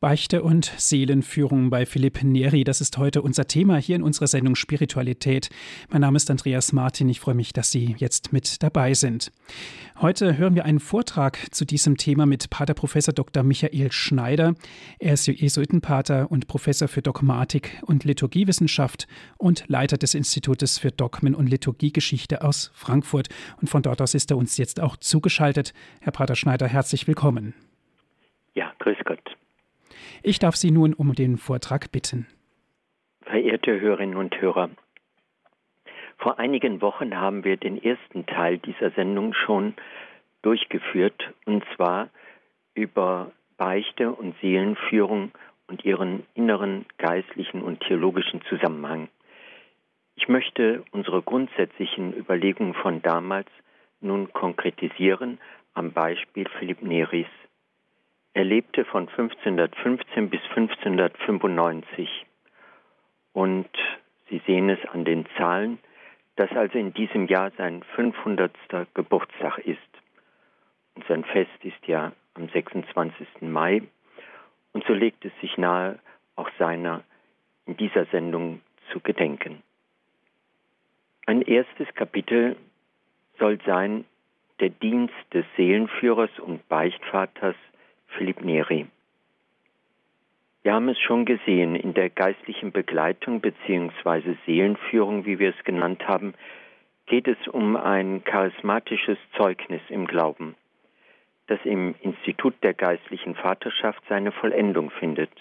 Beichte und Seelenführung bei Philipp Neri, das ist heute unser Thema hier in unserer Sendung Spiritualität. Mein Name ist Andreas Martin, ich freue mich, dass Sie jetzt mit dabei sind. Heute hören wir einen Vortrag zu diesem Thema mit Pater Professor Dr. Michael Schneider. Er ist Jesuitenpater und Professor für Dogmatik und Liturgiewissenschaft und Leiter des Institutes für Dogmen und Liturgiegeschichte aus Frankfurt. Und von dort aus ist er uns jetzt auch zugeschaltet. Herr Pater Schneider, herzlich willkommen. Ja, grüß Gott. Ich darf Sie nun um den Vortrag bitten. Verehrte Hörerinnen und Hörer, vor einigen Wochen haben wir den ersten Teil dieser Sendung schon durchgeführt, und zwar über Beichte und Seelenführung und ihren inneren geistlichen und theologischen Zusammenhang. Ich möchte unsere grundsätzlichen Überlegungen von damals nun konkretisieren am Beispiel Philipp Neris. Er lebte von 1515 bis 1595. Und Sie sehen es an den Zahlen, dass also in diesem Jahr sein 500. Geburtstag ist. Und sein Fest ist ja am 26. Mai. Und so legt es sich nahe, auch seiner in dieser Sendung zu gedenken. Ein erstes Kapitel soll sein der Dienst des Seelenführers und Beichtvaters Philipp Neri. Wir haben es schon gesehen, in der geistlichen Begleitung bzw. Seelenführung, wie wir es genannt haben, geht es um ein charismatisches Zeugnis im Glauben, das im Institut der geistlichen Vaterschaft seine Vollendung findet.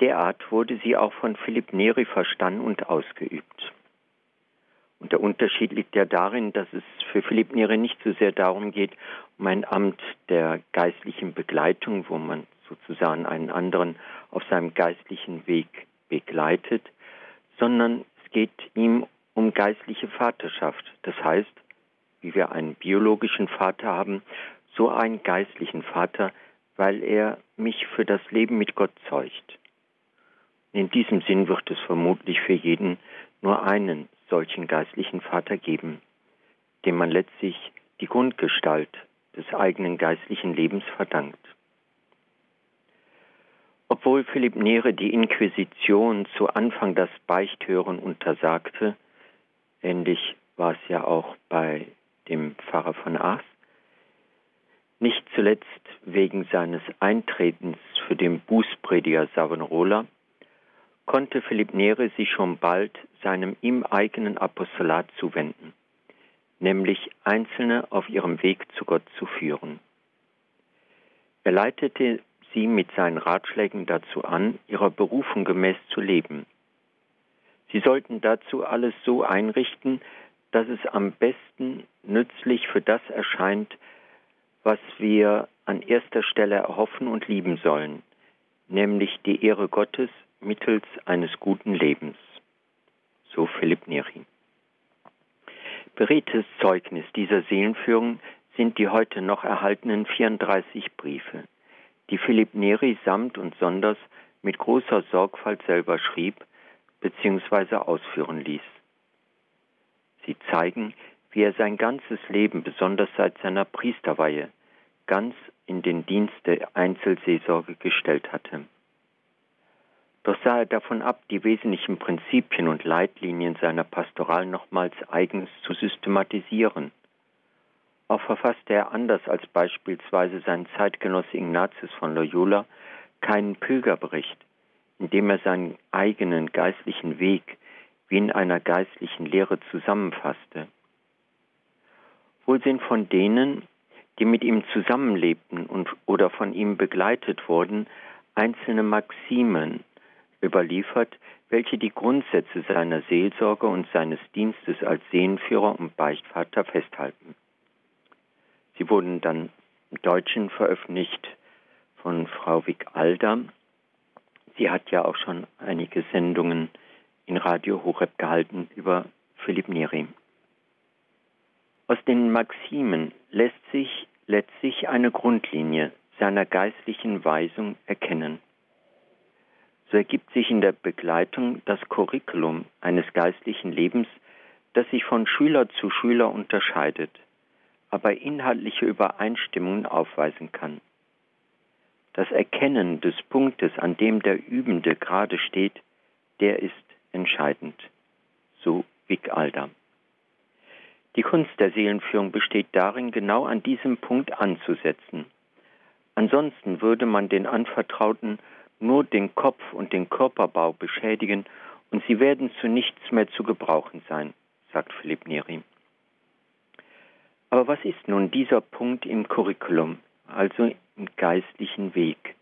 Derart wurde sie auch von Philipp Neri verstanden und ausgeübt. Und der Unterschied liegt ja darin, dass es für Philipp Neri nicht so sehr darum geht, um ein Amt der geistlichen Begleitung, wo man sozusagen einen anderen auf seinem geistlichen Weg begleitet, sondern es geht ihm um geistliche Vaterschaft. Das heißt, wie wir einen biologischen Vater haben, so einen geistlichen Vater, weil er mich für das Leben mit Gott zeugt. In diesem Sinn wird es vermutlich für jeden nur einen solchen geistlichen Vater geben, dem man letztlich die Grundgestalt des eigenen geistlichen Lebens verdankt. Obwohl Philipp Nere die Inquisition zu Anfang das Beichthören untersagte, ähnlich war es ja auch bei dem Pfarrer von Aas, nicht zuletzt wegen seines Eintretens für den Bußprediger Savonarola, konnte Philipp Nere sich schon bald seinem ihm eigenen Apostolat zuwenden, nämlich Einzelne auf ihrem Weg zu Gott zu führen. Er leitete sie mit seinen Ratschlägen dazu an, ihrer Berufung gemäß zu leben. Sie sollten dazu alles so einrichten, dass es am besten nützlich für das erscheint, was wir an erster Stelle erhoffen und lieben sollen, nämlich die Ehre Gottes mittels eines guten Lebens. So Philipp Neri. Beredtes Zeugnis dieser Seelenführung sind die heute noch erhaltenen 34 Briefe, die Philipp Neri samt und sonders mit großer Sorgfalt selber schrieb bzw. ausführen ließ. Sie zeigen, wie er sein ganzes Leben, besonders seit seiner Priesterweihe, ganz in den Dienst der Einzelseelsorge gestellt hatte. Doch sah er davon ab, die wesentlichen Prinzipien und Leitlinien seiner Pastoral nochmals eigens zu systematisieren. Auch verfasste er anders als beispielsweise sein Zeitgenosse Ignatius von Loyola keinen Pilgerbericht, in dem er seinen eigenen geistlichen Weg wie in einer geistlichen Lehre zusammenfasste. Wohl sind von denen, die mit ihm zusammenlebten und oder von ihm begleitet wurden, einzelne Maximen, überliefert, welche die Grundsätze seiner Seelsorge und seines Dienstes als Seelenführer und Beichtvater festhalten. Sie wurden dann im Deutschen veröffentlicht von Frau Wick Alder. Sie hat ja auch schon einige Sendungen in Radio Horeb gehalten über Philipp Neri. Aus den Maximen lässt sich letztlich eine Grundlinie seiner geistlichen Weisung erkennen so ergibt sich in der Begleitung das Curriculum eines geistlichen Lebens, das sich von Schüler zu Schüler unterscheidet, aber inhaltliche Übereinstimmungen aufweisen kann. das Erkennen des Punktes, an dem der Übende gerade steht, der ist entscheidend. So Vic Alder. Die Kunst der Seelenführung besteht darin, genau an diesem Punkt anzusetzen. Ansonsten würde man den Anvertrauten nur den Kopf und den Körperbau beschädigen und sie werden zu nichts mehr zu gebrauchen sein, sagt Philipp Neri. Aber was ist nun dieser Punkt im Curriculum, also im geistlichen Weg?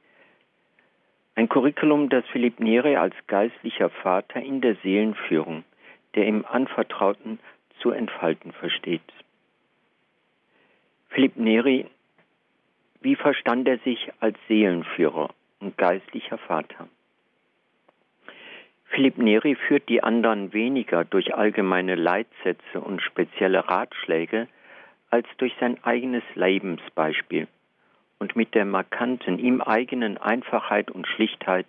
Ein Curriculum, das Philipp Neri als geistlicher Vater in der Seelenführung, der im Anvertrauten zu entfalten versteht. Philipp Neri wie verstand er sich als Seelenführer und geistlicher Vater? Philipp Neri führt die anderen weniger durch allgemeine Leitsätze und spezielle Ratschläge als durch sein eigenes Lebensbeispiel und mit der markanten, ihm eigenen Einfachheit und Schlichtheit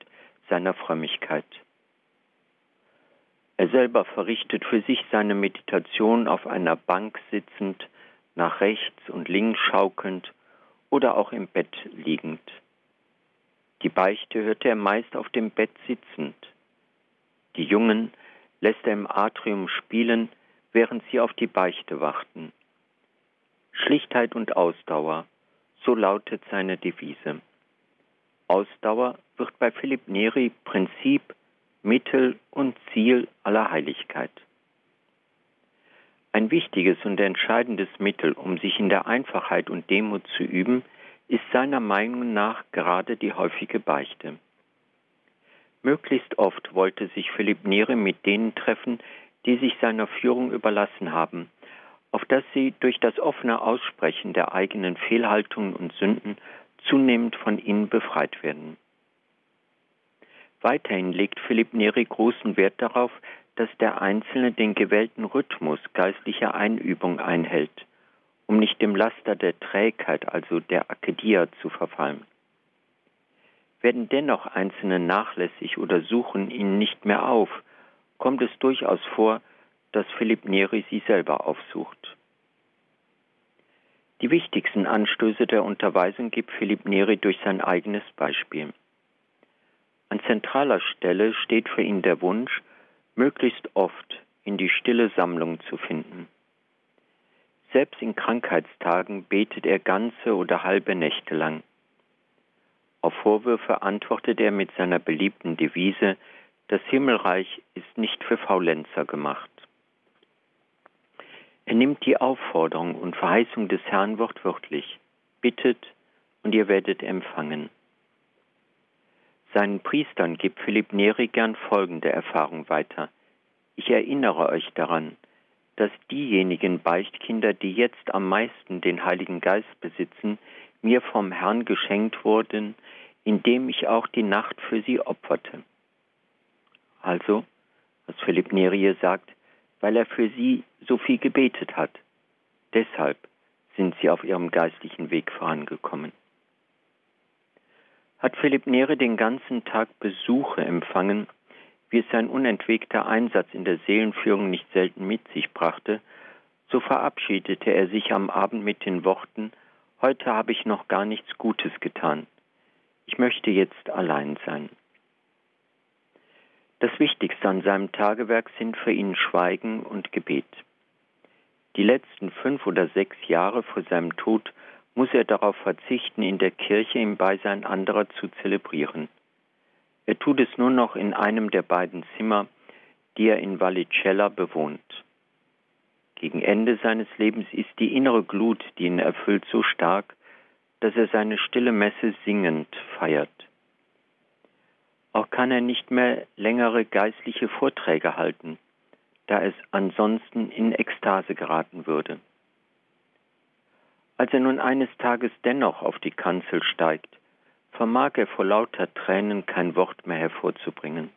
seiner Frömmigkeit. Er selber verrichtet für sich seine Meditation auf einer Bank sitzend, nach rechts und links schaukelnd oder auch im Bett liegend. Die Beichte hörte er meist auf dem Bett sitzend. Die Jungen lässt er im Atrium spielen, während sie auf die Beichte warten. Schlichtheit und Ausdauer, so lautet seine Devise. Ausdauer wird bei Philipp Neri Prinzip, Mittel und Ziel aller Heiligkeit. Ein wichtiges und entscheidendes Mittel, um sich in der Einfachheit und Demut zu üben, ist seiner Meinung nach gerade die häufige Beichte. Möglichst oft wollte sich Philipp Nere mit denen treffen, die sich seiner Führung überlassen haben, auf dass sie durch das offene Aussprechen der eigenen Fehlhaltungen und Sünden zunehmend von ihnen befreit werden. Weiterhin legt Philipp Neri großen Wert darauf, dass der Einzelne den gewählten Rhythmus geistlicher Einübung einhält, um nicht dem Laster der Trägheit, also der Akedia, zu verfallen. Werden dennoch Einzelne nachlässig oder suchen ihn nicht mehr auf, kommt es durchaus vor, dass Philipp Neri sie selber aufsucht. Die wichtigsten Anstöße der Unterweisung gibt Philipp Neri durch sein eigenes Beispiel. An zentraler Stelle steht für ihn der Wunsch, möglichst oft in die stille Sammlung zu finden. Selbst in Krankheitstagen betet er ganze oder halbe Nächte lang. Auf Vorwürfe antwortet er mit seiner beliebten Devise, das Himmelreich ist nicht für Faulenzer gemacht. Er nimmt die Aufforderung und Verheißung des Herrn wortwörtlich. Bittet und ihr werdet empfangen. Seinen Priestern gibt Philipp Neri gern folgende Erfahrung weiter. Ich erinnere euch daran, dass diejenigen Beichtkinder, die jetzt am meisten den Heiligen Geist besitzen, mir vom Herrn geschenkt wurden, indem ich auch die Nacht für sie opferte. Also, was Philipp Neri sagt, weil er für sie so viel gebetet hat. Deshalb sind sie auf ihrem geistlichen Weg vorangekommen hat Philipp Nere den ganzen Tag Besuche empfangen, wie es sein unentwegter Einsatz in der Seelenführung nicht selten mit sich brachte, so verabschiedete er sich am Abend mit den Worten Heute habe ich noch gar nichts Gutes getan. Ich möchte jetzt allein sein. Das Wichtigste an seinem Tagewerk sind für ihn Schweigen und Gebet. Die letzten fünf oder sechs Jahre vor seinem Tod muss er darauf verzichten, in der Kirche im Beisein anderer zu zelebrieren. Er tut es nur noch in einem der beiden Zimmer, die er in Vallicella bewohnt. Gegen Ende seines Lebens ist die innere Glut, die ihn erfüllt, so stark, dass er seine stille Messe singend feiert. Auch kann er nicht mehr längere geistliche Vorträge halten, da es ansonsten in Ekstase geraten würde. Als er nun eines Tages dennoch auf die Kanzel steigt, vermag er vor lauter Tränen kein Wort mehr hervorzubringen.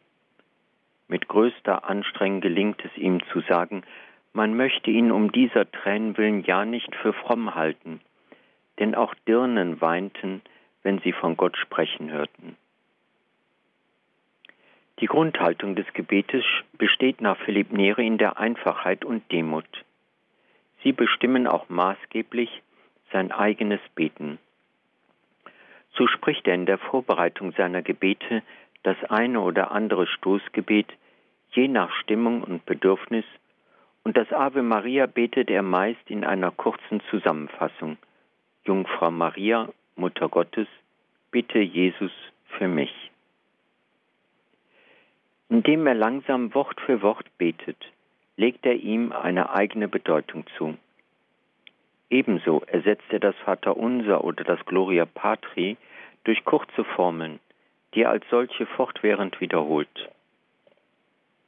Mit größter Anstrengung gelingt es ihm zu sagen, man möchte ihn um dieser Tränen willen ja nicht für fromm halten, denn auch Dirnen weinten, wenn sie von Gott sprechen hörten. Die Grundhaltung des Gebetes besteht nach Philipp Neri in der Einfachheit und Demut. Sie bestimmen auch maßgeblich, sein eigenes Beten. So spricht er in der Vorbereitung seiner Gebete das eine oder andere Stoßgebet, je nach Stimmung und Bedürfnis, und das Ave Maria betet er meist in einer kurzen Zusammenfassung. Jungfrau Maria, Mutter Gottes, bitte Jesus für mich. Indem er langsam Wort für Wort betet, legt er ihm eine eigene Bedeutung zu. Ebenso ersetzt er das Vaterunser oder das Gloria Patri durch kurze Formeln, die er als solche fortwährend wiederholt.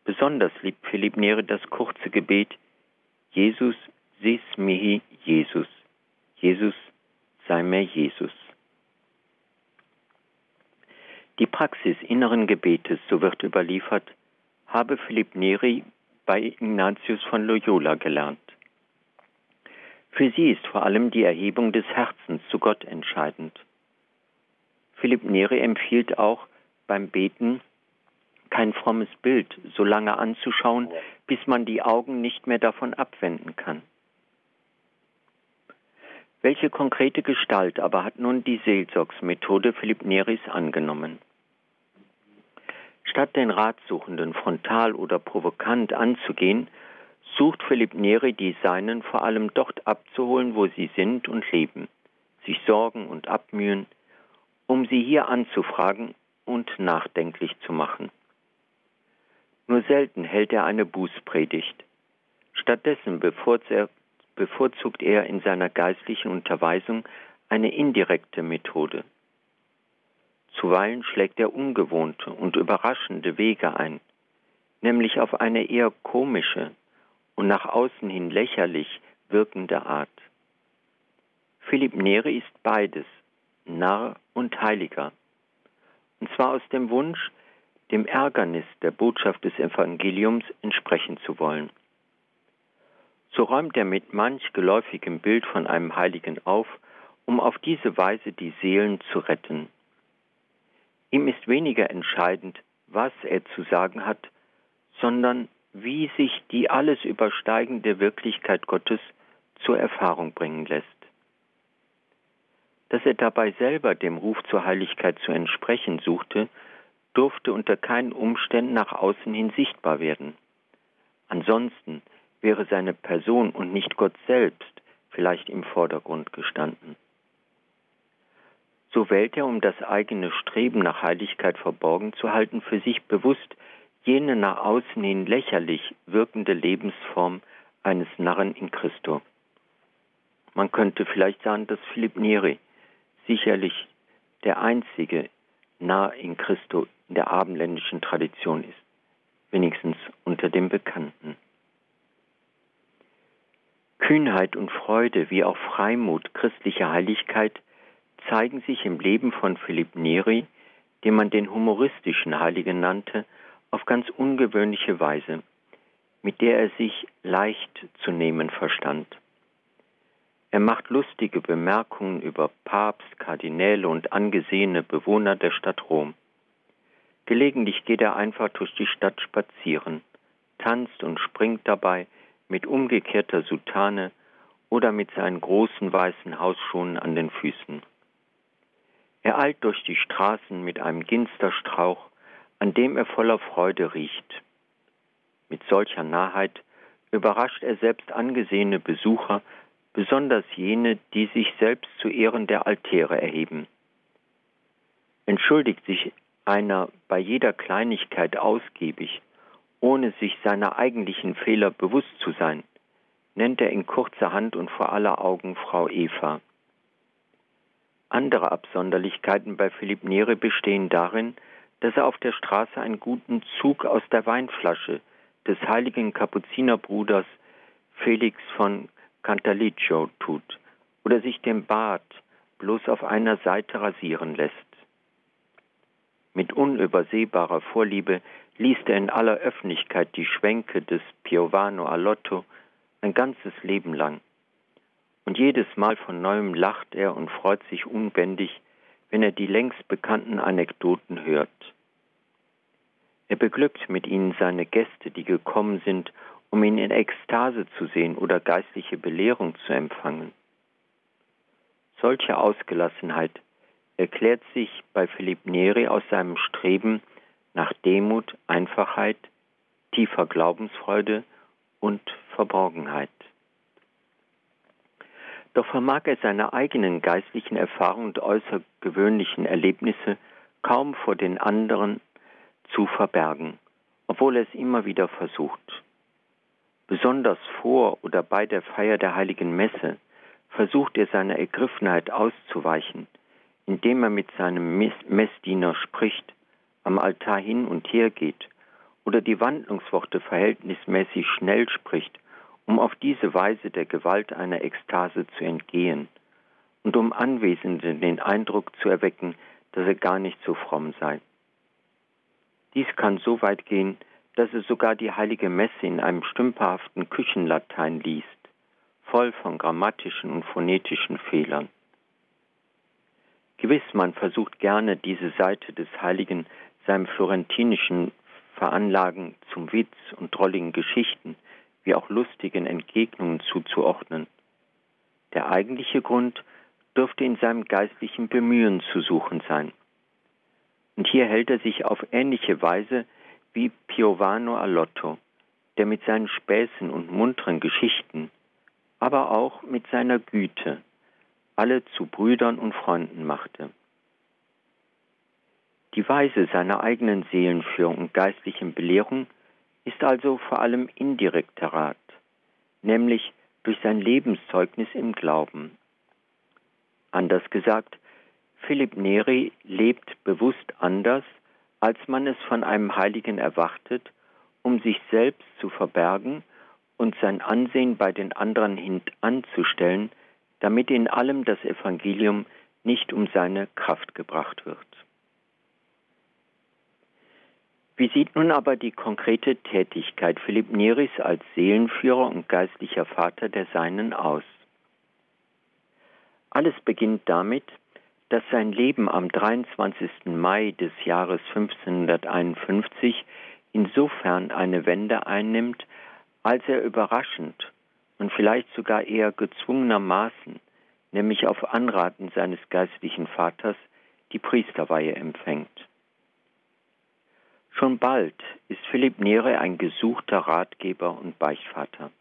Besonders liebt Philipp Neri das kurze Gebet Jesus sis mihi Jesus. Jesus sei mir Jesus. Die Praxis inneren Gebetes, so wird überliefert, habe Philipp Neri bei Ignatius von Loyola gelernt. Für sie ist vor allem die Erhebung des Herzens zu Gott entscheidend. Philipp Neri empfiehlt auch beim Beten kein frommes Bild so lange anzuschauen, bis man die Augen nicht mehr davon abwenden kann. Welche konkrete Gestalt aber hat nun die Seelsorgsmethode Philipp Neris angenommen? Statt den Ratsuchenden frontal oder provokant anzugehen, sucht Philipp Neri die Seinen vor allem dort abzuholen, wo sie sind und leben, sich sorgen und abmühen, um sie hier anzufragen und nachdenklich zu machen. Nur selten hält er eine Bußpredigt. Stattdessen bevorzugt er in seiner geistlichen Unterweisung eine indirekte Methode. Zuweilen schlägt er ungewohnte und überraschende Wege ein, nämlich auf eine eher komische und nach außen hin lächerlich wirkende Art. Philipp Neri ist beides, Narr und Heiliger. Und zwar aus dem Wunsch, dem Ärgernis der Botschaft des Evangeliums entsprechen zu wollen. So räumt er mit manch geläufigem Bild von einem Heiligen auf, um auf diese Weise die Seelen zu retten. Ihm ist weniger entscheidend, was er zu sagen hat, sondern wie sich die alles übersteigende Wirklichkeit Gottes zur Erfahrung bringen lässt dass er dabei selber dem Ruf zur Heiligkeit zu entsprechen suchte, durfte unter keinen Umständen nach außen hin sichtbar werden. Ansonsten wäre seine Person und nicht Gott selbst vielleicht im Vordergrund gestanden. So wählt er, um das eigene Streben nach Heiligkeit verborgen zu halten, für sich bewusst jene nach außen hin lächerlich wirkende Lebensform eines Narren in Christo. Man könnte vielleicht sagen, dass Philipp Neri sicherlich der einzige nah in Christo in der abendländischen Tradition ist, wenigstens unter den Bekannten. Kühnheit und Freude wie auch Freimut, christliche Heiligkeit zeigen sich im Leben von Philipp Neri, den man den humoristischen Heiligen nannte, auf ganz ungewöhnliche Weise, mit der er sich leicht zu nehmen verstand. Er macht lustige Bemerkungen über Papst, Kardinäle und angesehene Bewohner der Stadt Rom. Gelegentlich geht er einfach durch die Stadt spazieren, tanzt und springt dabei mit umgekehrter Soutane oder mit seinen großen weißen Hausschuhen an den Füßen. Er eilt durch die Straßen mit einem Ginsterstrauch, an dem er voller Freude riecht. Mit solcher Nahheit überrascht er selbst angesehene Besucher besonders jene, die sich selbst zu Ehren der Altäre erheben. Entschuldigt sich einer bei jeder Kleinigkeit ausgiebig, ohne sich seiner eigentlichen Fehler bewusst zu sein, nennt er in kurzer Hand und vor aller Augen Frau Eva. Andere Absonderlichkeiten bei Philipp Nere bestehen darin, dass er auf der Straße einen guten Zug aus der Weinflasche des heiligen Kapuzinerbruders Felix von Cantaliccio tut oder sich den Bart bloß auf einer Seite rasieren lässt. Mit unübersehbarer Vorliebe liest er in aller Öffentlichkeit die Schwänke des Piovano Alotto ein ganzes Leben lang. Und jedes Mal von neuem lacht er und freut sich unbändig, wenn er die längst bekannten Anekdoten hört. Er beglückt mit ihnen seine Gäste, die gekommen sind, um ihn in Ekstase zu sehen oder geistliche Belehrung zu empfangen. Solche Ausgelassenheit erklärt sich bei Philipp Neri aus seinem Streben nach Demut, Einfachheit, tiefer Glaubensfreude und Verborgenheit. Doch vermag er seine eigenen geistlichen Erfahrungen und äußergewöhnlichen Erlebnisse kaum vor den anderen zu verbergen, obwohl er es immer wieder versucht. Besonders vor oder bei der Feier der heiligen Messe versucht er seiner Ergriffenheit auszuweichen, indem er mit seinem Messdiener spricht, am Altar hin und her geht oder die Wandlungsworte verhältnismäßig schnell spricht, um auf diese Weise der Gewalt einer Ekstase zu entgehen und um Anwesenden den Eindruck zu erwecken, dass er gar nicht so fromm sei. Dies kann so weit gehen, dass er sogar die heilige Messe in einem stümperhaften Küchenlatein liest, voll von grammatischen und phonetischen Fehlern. Gewiss, man versucht gerne diese Seite des Heiligen seinem florentinischen Veranlagen zum Witz und drolligen Geschichten wie auch lustigen Entgegnungen zuzuordnen. Der eigentliche Grund dürfte in seinem geistlichen Bemühen zu suchen sein. Und hier hält er sich auf ähnliche Weise wie Piovano Allotto, der mit seinen Späßen und munteren Geschichten, aber auch mit seiner Güte alle zu Brüdern und Freunden machte. Die Weise seiner eigenen Seelenführung und geistlichen Belehrung ist also vor allem indirekter Rat, nämlich durch sein Lebenszeugnis im Glauben. Anders gesagt, Philipp Neri lebt bewusst anders, als man es von einem Heiligen erwartet, um sich selbst zu verbergen und sein Ansehen bei den anderen hintanzustellen, damit in allem das Evangelium nicht um seine Kraft gebracht wird. Wie sieht nun aber die konkrete Tätigkeit Philipp Neris als Seelenführer und geistlicher Vater der Seinen aus? Alles beginnt damit, dass sein Leben am 23. Mai des Jahres 1551 insofern eine Wende einnimmt, als er überraschend und vielleicht sogar eher gezwungenermaßen, nämlich auf Anraten seines geistlichen Vaters, die Priesterweihe empfängt. Schon bald ist Philipp Nere ein gesuchter Ratgeber und Beichtvater.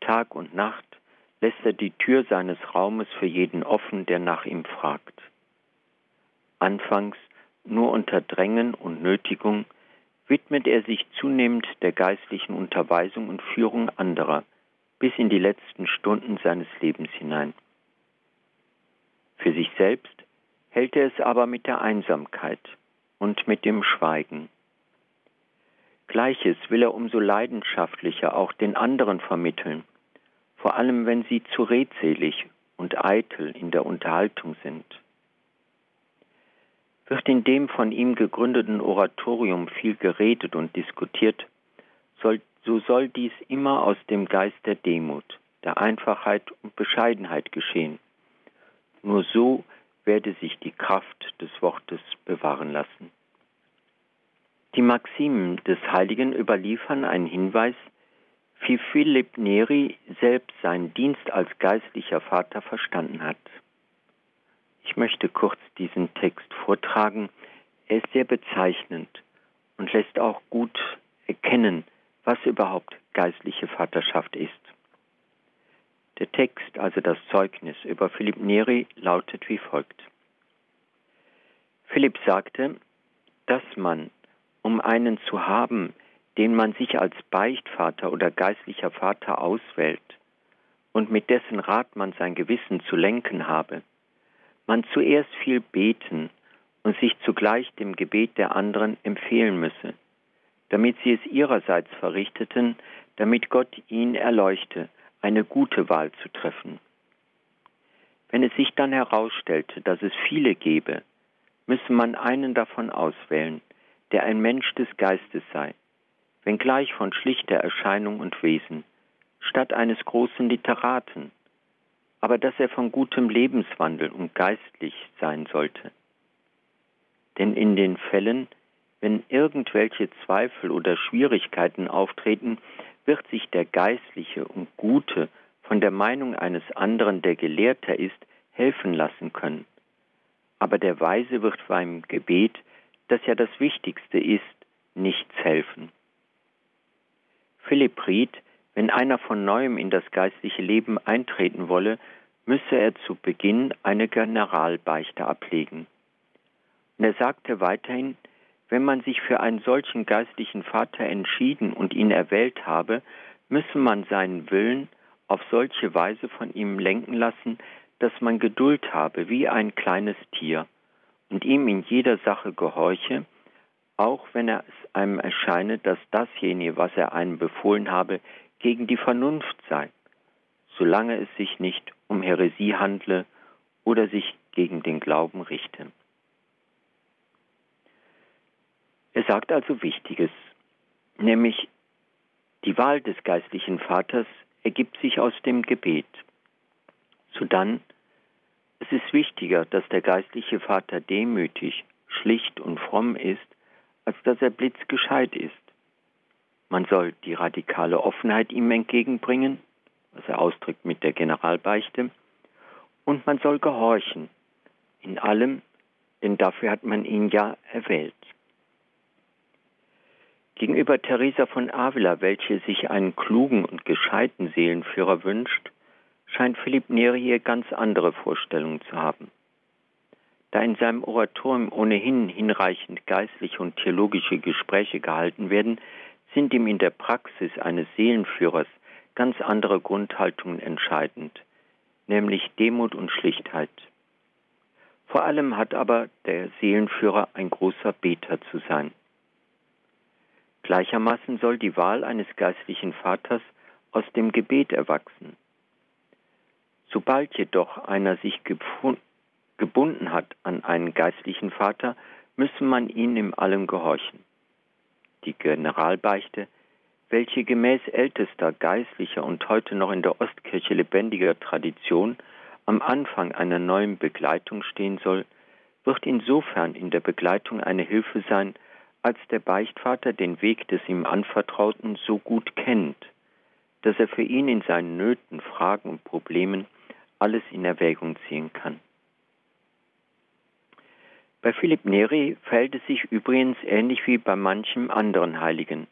Tag und Nacht lässt er die Tür seines Raumes für jeden offen, der nach ihm fragt. Anfangs nur unter Drängen und Nötigung widmet er sich zunehmend der geistlichen Unterweisung und Führung anderer bis in die letzten Stunden seines Lebens hinein. Für sich selbst hält er es aber mit der Einsamkeit und mit dem Schweigen. Gleiches will er umso leidenschaftlicher auch den anderen vermitteln, vor allem wenn sie zu redselig und eitel in der Unterhaltung sind. Wird in dem von ihm gegründeten Oratorium viel geredet und diskutiert, soll, so soll dies immer aus dem Geist der Demut, der Einfachheit und Bescheidenheit geschehen. Nur so werde sich die Kraft des Wortes bewahren lassen. Die Maximen des Heiligen überliefern einen Hinweis, wie Philipp Neri selbst seinen Dienst als geistlicher Vater verstanden hat. Ich möchte kurz diesen Text vortragen. Er ist sehr bezeichnend und lässt auch gut erkennen, was überhaupt geistliche Vaterschaft ist. Der Text, also das Zeugnis über Philipp Neri, lautet wie folgt. Philipp sagte, dass man, um einen zu haben, den man sich als Beichtvater oder geistlicher Vater auswählt und mit dessen Rat man sein Gewissen zu lenken habe, man zuerst viel beten und sich zugleich dem Gebet der anderen empfehlen müsse, damit sie es ihrerseits verrichteten, damit Gott ihn erleuchte, eine gute Wahl zu treffen. Wenn es sich dann herausstellte, dass es viele gebe, müsse man einen davon auswählen, der ein Mensch des Geistes sei, wenngleich von schlichter Erscheinung und Wesen, statt eines großen Literaten, aber dass er von gutem Lebenswandel und geistlich sein sollte. Denn in den Fällen, wenn irgendwelche Zweifel oder Schwierigkeiten auftreten, wird sich der Geistliche und Gute von der Meinung eines anderen, der Gelehrter ist, helfen lassen können. aber der Weise wird beim Gebet, das ja das Wichtigste ist, nichts helfen. Philipp riet, wenn einer von neuem in das geistliche Leben eintreten wolle, müsse er zu Beginn eine Generalbeichte ablegen. Und er sagte weiterhin, wenn man sich für einen solchen geistlichen Vater entschieden und ihn erwählt habe, müsse man seinen Willen auf solche Weise von ihm lenken lassen, dass man Geduld habe wie ein kleines Tier und ihm in jeder Sache gehorche, auch wenn es einem erscheine, dass dasjenige, was er einem befohlen habe, gegen die Vernunft sei, solange es sich nicht um Häresie handle oder sich gegen den Glauben richte. Er sagt also Wichtiges, nämlich die Wahl des geistlichen Vaters ergibt sich aus dem Gebet. Sodann, es ist wichtiger, dass der geistliche Vater demütig, schlicht und fromm ist, als dass er blitzgescheit ist. Man soll die radikale Offenheit ihm entgegenbringen, was er ausdrückt mit der Generalbeichte, und man soll gehorchen in allem, denn dafür hat man ihn ja erwählt. Gegenüber Teresa von Avila, welche sich einen klugen und gescheiten Seelenführer wünscht, scheint Philipp Neri hier ganz andere Vorstellungen zu haben. Da in seinem Oratorium ohnehin hinreichend geistliche und theologische Gespräche gehalten werden, sind ihm in der Praxis eines Seelenführers ganz andere Grundhaltungen entscheidend, nämlich Demut und Schlichtheit. Vor allem hat aber der Seelenführer ein großer Beter zu sein. Gleichermaßen soll die Wahl eines geistlichen Vaters aus dem Gebet erwachsen. Sobald jedoch einer sich gebunden hat an einen geistlichen Vater, müsse man ihm in allem gehorchen. Die Generalbeichte, welche gemäß ältester geistlicher und heute noch in der Ostkirche lebendiger Tradition am Anfang einer neuen Begleitung stehen soll, wird insofern in der Begleitung eine Hilfe sein, als der Beichtvater den Weg des ihm Anvertrauten so gut kennt, dass er für ihn in seinen Nöten, Fragen und Problemen alles in Erwägung ziehen kann. Bei Philipp Neri verhält es sich übrigens ähnlich wie bei manchem anderen Heiligen.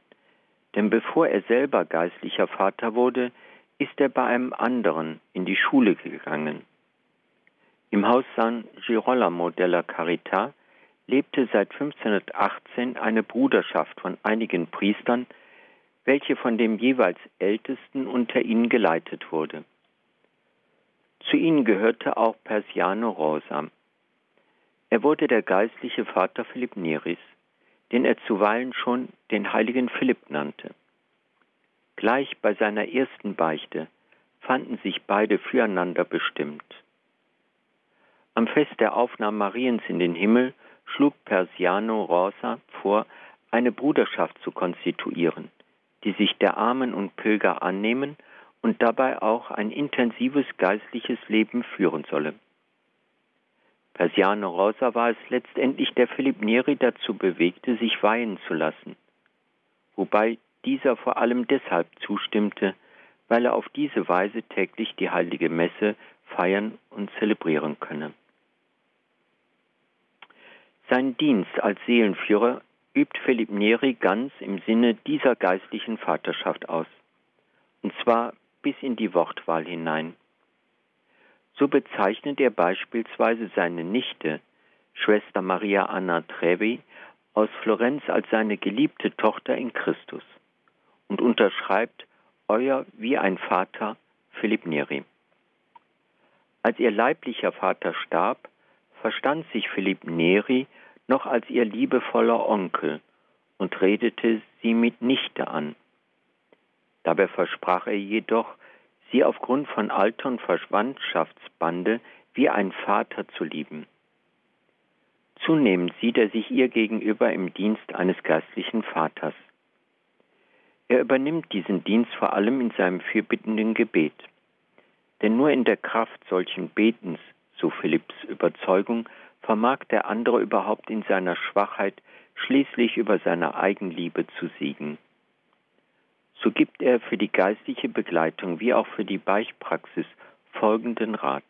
Denn bevor er selber geistlicher Vater wurde, ist er bei einem anderen in die Schule gegangen. Im Haus San Girolamo della Carità lebte seit 1518 eine Bruderschaft von einigen Priestern, welche von dem jeweils Ältesten unter ihnen geleitet wurde. Zu ihnen gehörte auch Persiano Rosa. Er wurde der geistliche Vater Philipp Neris, den er zuweilen schon den heiligen Philipp nannte. Gleich bei seiner ersten Beichte fanden sich beide füreinander bestimmt. Am Fest der Aufnahme Mariens in den Himmel schlug Persiano Rosa vor, eine Bruderschaft zu konstituieren, die sich der Armen und Pilger annehmen und dabei auch ein intensives geistliches Leben führen solle. Persiano Rosa war es letztendlich, der Philipp Neri dazu bewegte, sich weihen zu lassen, wobei dieser vor allem deshalb zustimmte, weil er auf diese Weise täglich die heilige Messe feiern und zelebrieren könne. Seinen Dienst als Seelenführer übt Philipp Neri ganz im Sinne dieser geistlichen Vaterschaft aus, und zwar bis in die Wortwahl hinein. So bezeichnet er beispielsweise seine Nichte, Schwester Maria Anna Trevi, aus Florenz als seine geliebte Tochter in Christus und unterschreibt Euer wie ein Vater Philipp Neri. Als ihr leiblicher Vater starb, verstand sich Philipp Neri noch als ihr liebevoller Onkel und redete sie mit Nichte an. Dabei versprach er jedoch, sie aufgrund von Alter und Verwandtschaftsbande wie ein Vater zu lieben. Zunehmend sieht er sich ihr gegenüber im Dienst eines geistlichen Vaters. Er übernimmt diesen Dienst vor allem in seinem fürbittenden Gebet. Denn nur in der Kraft solchen Betens, so Philipps Überzeugung, vermag der andere überhaupt in seiner Schwachheit schließlich über seine Eigenliebe zu siegen. So gibt er für die geistliche Begleitung wie auch für die Beichtpraxis folgenden Rat.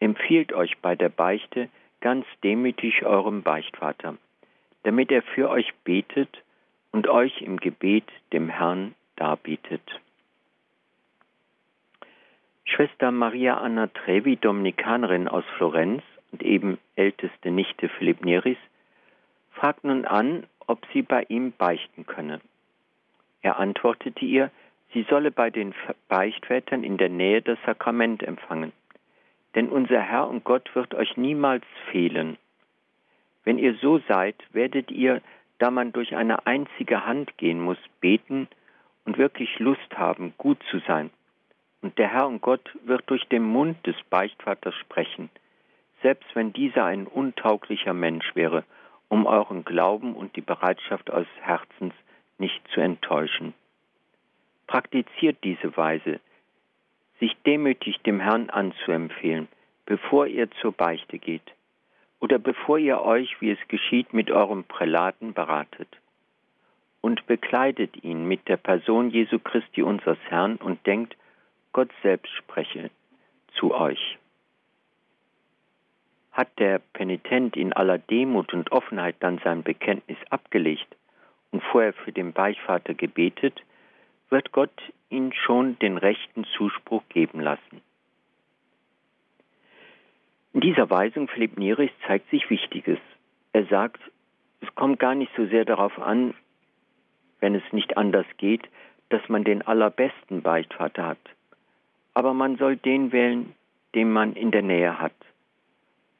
empfiehlt euch bei der Beichte ganz demütig eurem Beichtvater, damit er für euch betet und euch im Gebet dem Herrn darbietet. Schwester Maria Anna Trevi, Dominikanerin aus Florenz und eben älteste Nichte Philipp Neris, fragt nun an, ob sie bei ihm beichten könne. Er antwortete ihr, sie solle bei den Beichtvätern in der Nähe das Sakrament empfangen. Denn unser Herr und Gott wird euch niemals fehlen. Wenn ihr so seid, werdet ihr, da man durch eine einzige Hand gehen muss, beten und wirklich Lust haben, gut zu sein. Und der Herr und Gott wird durch den Mund des Beichtvaters sprechen, selbst wenn dieser ein untauglicher Mensch wäre, um euren Glauben und die Bereitschaft eures Herzens nicht zu enttäuschen. Praktiziert diese Weise, sich demütig dem Herrn anzuempfehlen, bevor ihr zur Beichte geht oder bevor ihr euch, wie es geschieht, mit eurem Prälaten beratet. Und bekleidet ihn mit der Person Jesu Christi unseres Herrn und denkt, Gott selbst spreche zu euch. Hat der Penitent in aller Demut und Offenheit dann sein Bekenntnis abgelegt und vorher für den Beichtvater gebetet, wird Gott ihn schon den rechten Zuspruch geben lassen. In dieser Weisung Philipp Nieris zeigt sich Wichtiges. Er sagt, es kommt gar nicht so sehr darauf an, wenn es nicht anders geht, dass man den allerbesten Beichtvater hat. Aber man soll den wählen, den man in der Nähe hat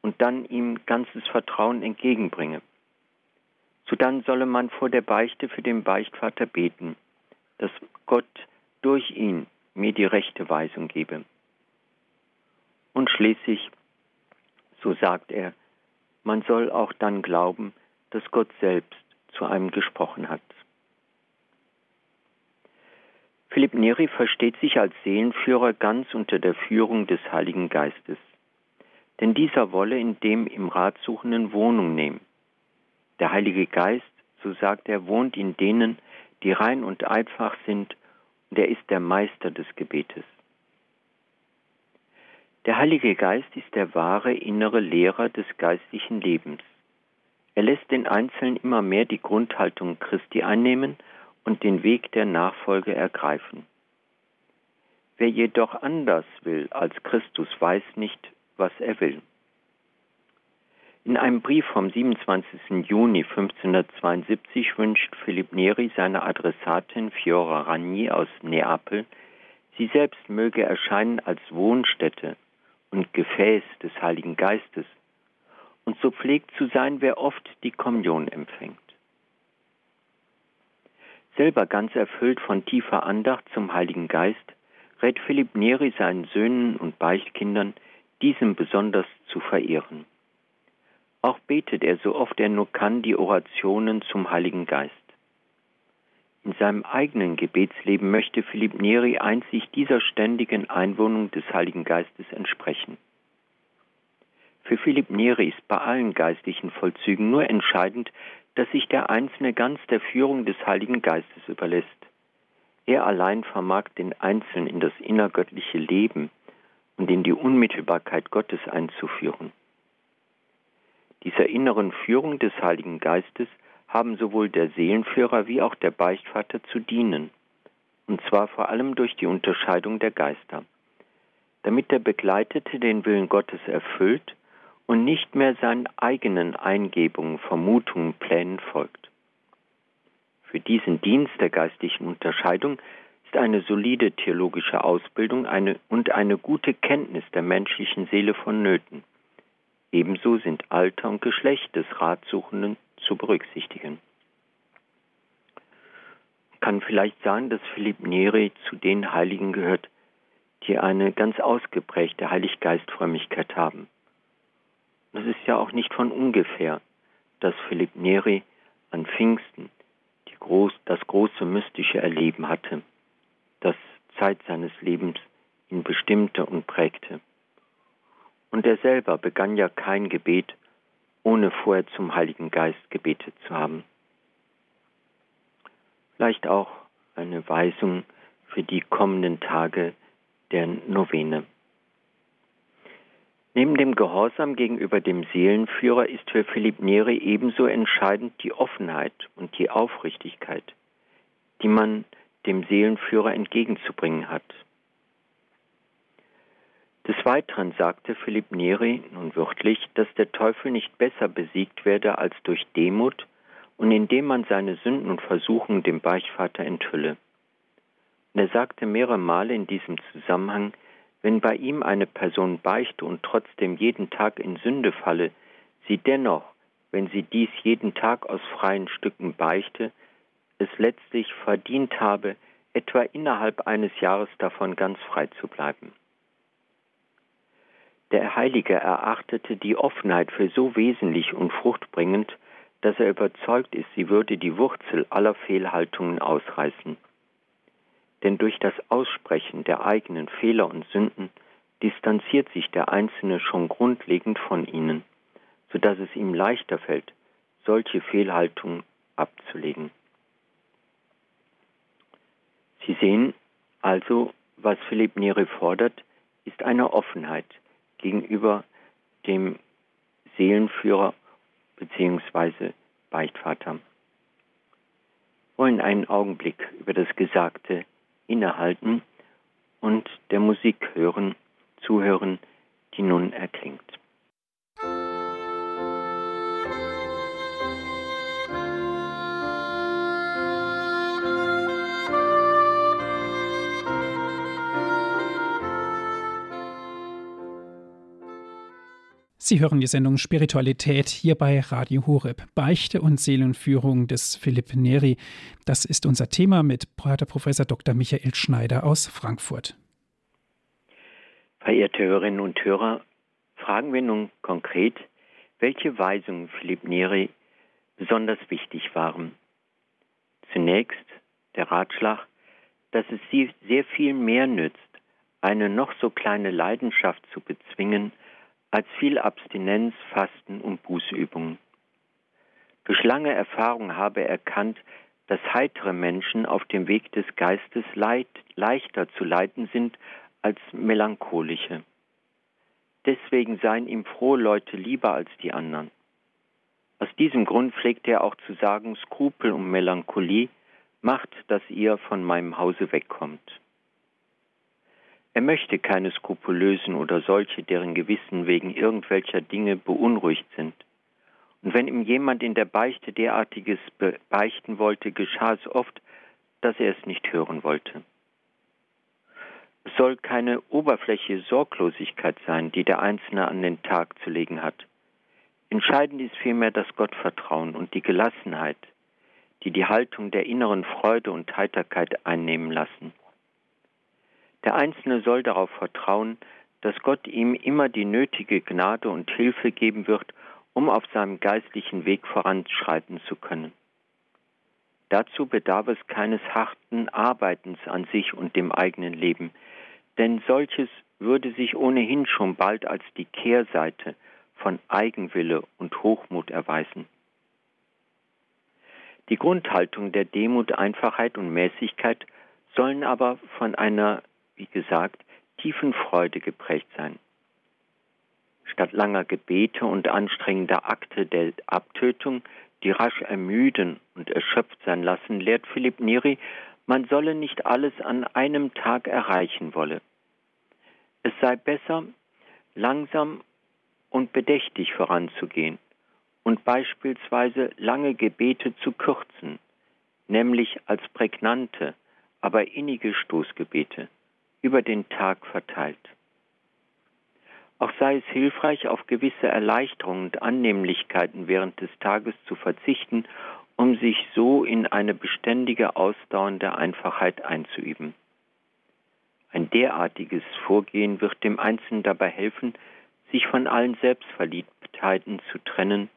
und dann ihm ganzes Vertrauen entgegenbringe. Sodann solle man vor der Beichte für den Beichtvater beten, dass Gott durch ihn mir die rechte Weisung gebe. Und schließlich, so sagt er, man soll auch dann glauben, dass Gott selbst zu einem gesprochen hat. Philipp Neri versteht sich als Seelenführer ganz unter der Führung des Heiligen Geistes. Denn dieser wolle in dem im Ratsuchenden Wohnung nehmen. Der Heilige Geist, so sagt er, wohnt in denen, die rein und einfach sind, und er ist der Meister des Gebetes. Der Heilige Geist ist der wahre innere Lehrer des geistlichen Lebens. Er lässt den Einzelnen immer mehr die Grundhaltung Christi einnehmen und den Weg der Nachfolge ergreifen. Wer jedoch anders will als Christus, weiß nicht, was er will. In einem Brief vom 27. Juni 1572 wünscht Philipp Neri seiner Adressatin Fiora Ragni aus Neapel, sie selbst möge erscheinen als Wohnstätte und Gefäß des Heiligen Geistes und so pflegt zu sein, wer oft die Kommunion empfängt. Selber ganz erfüllt von tiefer Andacht zum Heiligen Geist, rät Philipp Neri seinen Söhnen und Beichtkindern, diesem besonders zu verehren. Auch betet er so oft er nur kann die Orationen zum Heiligen Geist. In seinem eigenen Gebetsleben möchte Philipp Neri einzig dieser ständigen Einwohnung des Heiligen Geistes entsprechen. Für Philipp Neri ist bei allen geistlichen Vollzügen nur entscheidend, dass sich der Einzelne ganz der Führung des Heiligen Geistes überlässt. Er allein vermag den Einzelnen in das innergöttliche Leben und in die Unmittelbarkeit Gottes einzuführen. Dieser inneren Führung des Heiligen Geistes haben sowohl der Seelenführer wie auch der Beichtvater zu dienen, und zwar vor allem durch die Unterscheidung der Geister, damit der Begleitete den Willen Gottes erfüllt und nicht mehr seinen eigenen Eingebungen, Vermutungen, Plänen folgt. Für diesen Dienst der geistlichen Unterscheidung ist eine solide theologische Ausbildung eine, und eine gute Kenntnis der menschlichen Seele vonnöten. Ebenso sind Alter und Geschlecht des Ratsuchenden zu berücksichtigen. Ich kann vielleicht sagen, dass Philipp Neri zu den Heiligen gehört, die eine ganz ausgeprägte Heiliggeistfrömmigkeit haben. Es ist ja auch nicht von ungefähr, dass Philipp Neri an Pfingsten groß, das große mystische Erleben hatte das Zeit seines Lebens ihn bestimmte und prägte. Und er selber begann ja kein Gebet, ohne vorher zum Heiligen Geist gebetet zu haben. Vielleicht auch eine Weisung für die kommenden Tage der Novene. Neben dem Gehorsam gegenüber dem Seelenführer ist für Philipp Neri ebenso entscheidend die Offenheit und die Aufrichtigkeit, die man dem Seelenführer entgegenzubringen hat. Des Weiteren sagte Philipp Neri nun wörtlich, dass der Teufel nicht besser besiegt werde als durch Demut und indem man seine Sünden und Versuchungen dem Beichtvater enthülle. Und er sagte mehrere Male in diesem Zusammenhang, wenn bei ihm eine Person beichte und trotzdem jeden Tag in Sünde falle, sie dennoch, wenn sie dies jeden Tag aus freien Stücken beichte, es letztlich verdient habe, etwa innerhalb eines Jahres davon ganz frei zu bleiben. Der Heilige erachtete die Offenheit für so wesentlich und fruchtbringend, dass er überzeugt ist, sie würde die Wurzel aller Fehlhaltungen ausreißen. Denn durch das Aussprechen der eigenen Fehler und Sünden distanziert sich der Einzelne schon grundlegend von ihnen, so dass es ihm leichter fällt, solche Fehlhaltungen abzulegen. Sie sehen also, was Philipp Neri fordert, ist eine Offenheit gegenüber dem Seelenführer bzw. Beichtvater. Wollen einen Augenblick über das Gesagte innehalten und der Musik hören, zuhören, die nun erklingt. Sie hören die Sendung Spiritualität hier bei Radio Horeb. Beichte und Seelenführung des Philipp Neri. Das ist unser Thema mit Pater Professor Dr. Michael Schneider aus Frankfurt. Verehrte Hörerinnen und Hörer, fragen wir nun konkret, welche Weisungen Philipp Neri besonders wichtig waren. Zunächst der Ratschlag, dass es sie sehr viel mehr nützt, eine noch so kleine Leidenschaft zu bezwingen, als viel Abstinenz, Fasten und Bußübungen. Durch lange Erfahrung habe er erkannt, dass heitere Menschen auf dem Weg des Geistes leid, leichter zu leiten sind als melancholische. Deswegen seien ihm frohe Leute lieber als die anderen. Aus diesem Grund pflegte er auch zu sagen, Skrupel und Melancholie macht, dass ihr von meinem Hause wegkommt. Er möchte keine Skrupulösen oder solche, deren Gewissen wegen irgendwelcher Dinge beunruhigt sind. Und wenn ihm jemand in der Beichte derartiges beichten wollte, geschah es oft, dass er es nicht hören wollte. Es soll keine oberflächliche Sorglosigkeit sein, die der Einzelne an den Tag zu legen hat. Entscheidend ist vielmehr das Gottvertrauen und die Gelassenheit, die die Haltung der inneren Freude und Heiterkeit einnehmen lassen. Der Einzelne soll darauf vertrauen, dass Gott ihm immer die nötige Gnade und Hilfe geben wird, um auf seinem geistlichen Weg voranschreiten zu können. Dazu bedarf es keines harten Arbeitens an sich und dem eigenen Leben, denn solches würde sich ohnehin schon bald als die Kehrseite von Eigenwille und Hochmut erweisen. Die Grundhaltung der Demut, Einfachheit und Mäßigkeit sollen aber von einer wie gesagt, tiefen Freude geprägt sein. Statt langer Gebete und anstrengender Akte der Abtötung, die rasch ermüden und erschöpft sein lassen, lehrt Philipp Neri, man solle nicht alles an einem Tag erreichen wolle. Es sei besser, langsam und bedächtig voranzugehen und beispielsweise lange Gebete zu kürzen, nämlich als prägnante, aber innige Stoßgebete über den Tag verteilt. Auch sei es hilfreich, auf gewisse Erleichterungen und Annehmlichkeiten während des Tages zu verzichten, um sich so in eine beständige, ausdauernde Einfachheit einzuüben. Ein derartiges Vorgehen wird dem Einzelnen dabei helfen, sich von allen Selbstverliebtheiten zu trennen,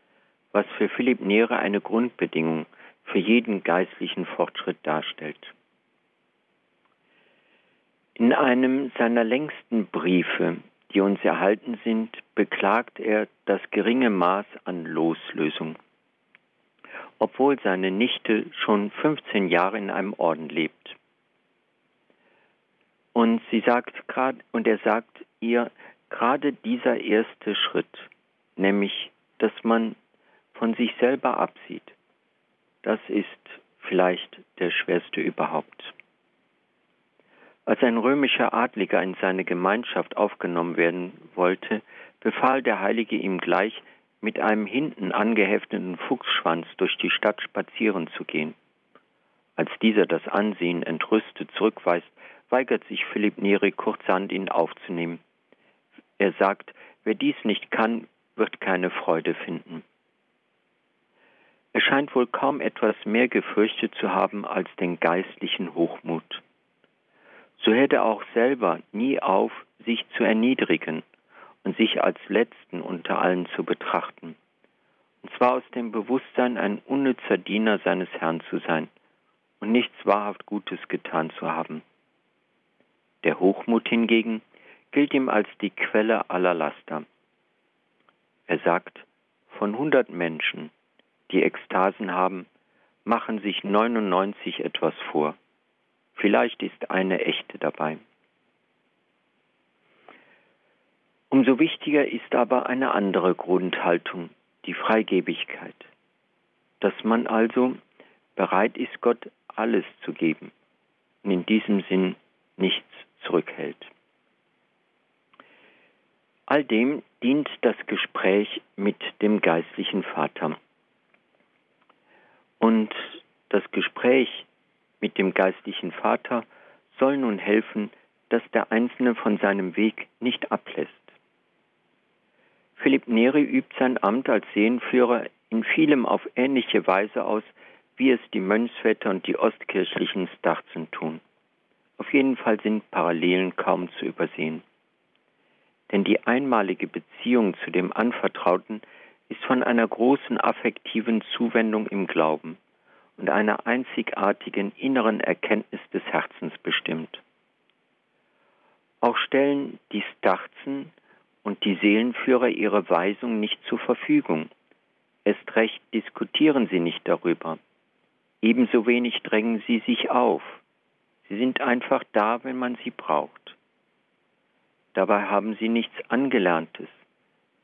was für Philipp Nehre eine Grundbedingung für jeden geistlichen Fortschritt darstellt. In einem seiner längsten Briefe, die uns erhalten sind, beklagt er das geringe Maß an Loslösung, obwohl seine Nichte schon 15 Jahre in einem Orden lebt. Und sie sagt gerade, und er sagt ihr, gerade dieser erste Schritt, nämlich, dass man von sich selber absieht, das ist vielleicht der schwerste überhaupt. Als ein römischer Adliger in seine Gemeinschaft aufgenommen werden wollte, befahl der Heilige ihm gleich, mit einem hinten angehefteten Fuchsschwanz durch die Stadt spazieren zu gehen. Als dieser das Ansehen entrüstet zurückweist, weigert sich Philipp Neri kurzhand ihn aufzunehmen. Er sagt, wer dies nicht kann, wird keine Freude finden. Er scheint wohl kaum etwas mehr gefürchtet zu haben als den geistlichen Hochmut. So hört er auch selber nie auf, sich zu erniedrigen und sich als Letzten unter allen zu betrachten. Und zwar aus dem Bewusstsein, ein unnützer Diener seines Herrn zu sein und nichts wahrhaft Gutes getan zu haben. Der Hochmut hingegen gilt ihm als die Quelle aller Laster. Er sagt, von hundert Menschen, die Ekstasen haben, machen sich 99 etwas vor. Vielleicht ist eine echte dabei. Umso wichtiger ist aber eine andere Grundhaltung, die Freigebigkeit. Dass man also bereit ist, Gott alles zu geben und in diesem Sinn nichts zurückhält. All dem dient das Gespräch mit dem geistlichen Vater. Und das Gespräch mit dem geistlichen Vater soll nun helfen, dass der Einzelne von seinem Weg nicht ablässt. Philipp Neri übt sein Amt als Seelenführer in vielem auf ähnliche Weise aus, wie es die Mönchsväter und die ostkirchlichen Starzen tun. Auf jeden Fall sind Parallelen kaum zu übersehen. Denn die einmalige Beziehung zu dem Anvertrauten ist von einer großen affektiven Zuwendung im Glauben und einer einzigartigen inneren Erkenntnis des Herzens bestimmt. Auch stellen die Starzen und die Seelenführer ihre Weisung nicht zur Verfügung. Erst recht diskutieren sie nicht darüber. Ebenso wenig drängen sie sich auf. Sie sind einfach da, wenn man sie braucht. Dabei haben sie nichts Angelerntes.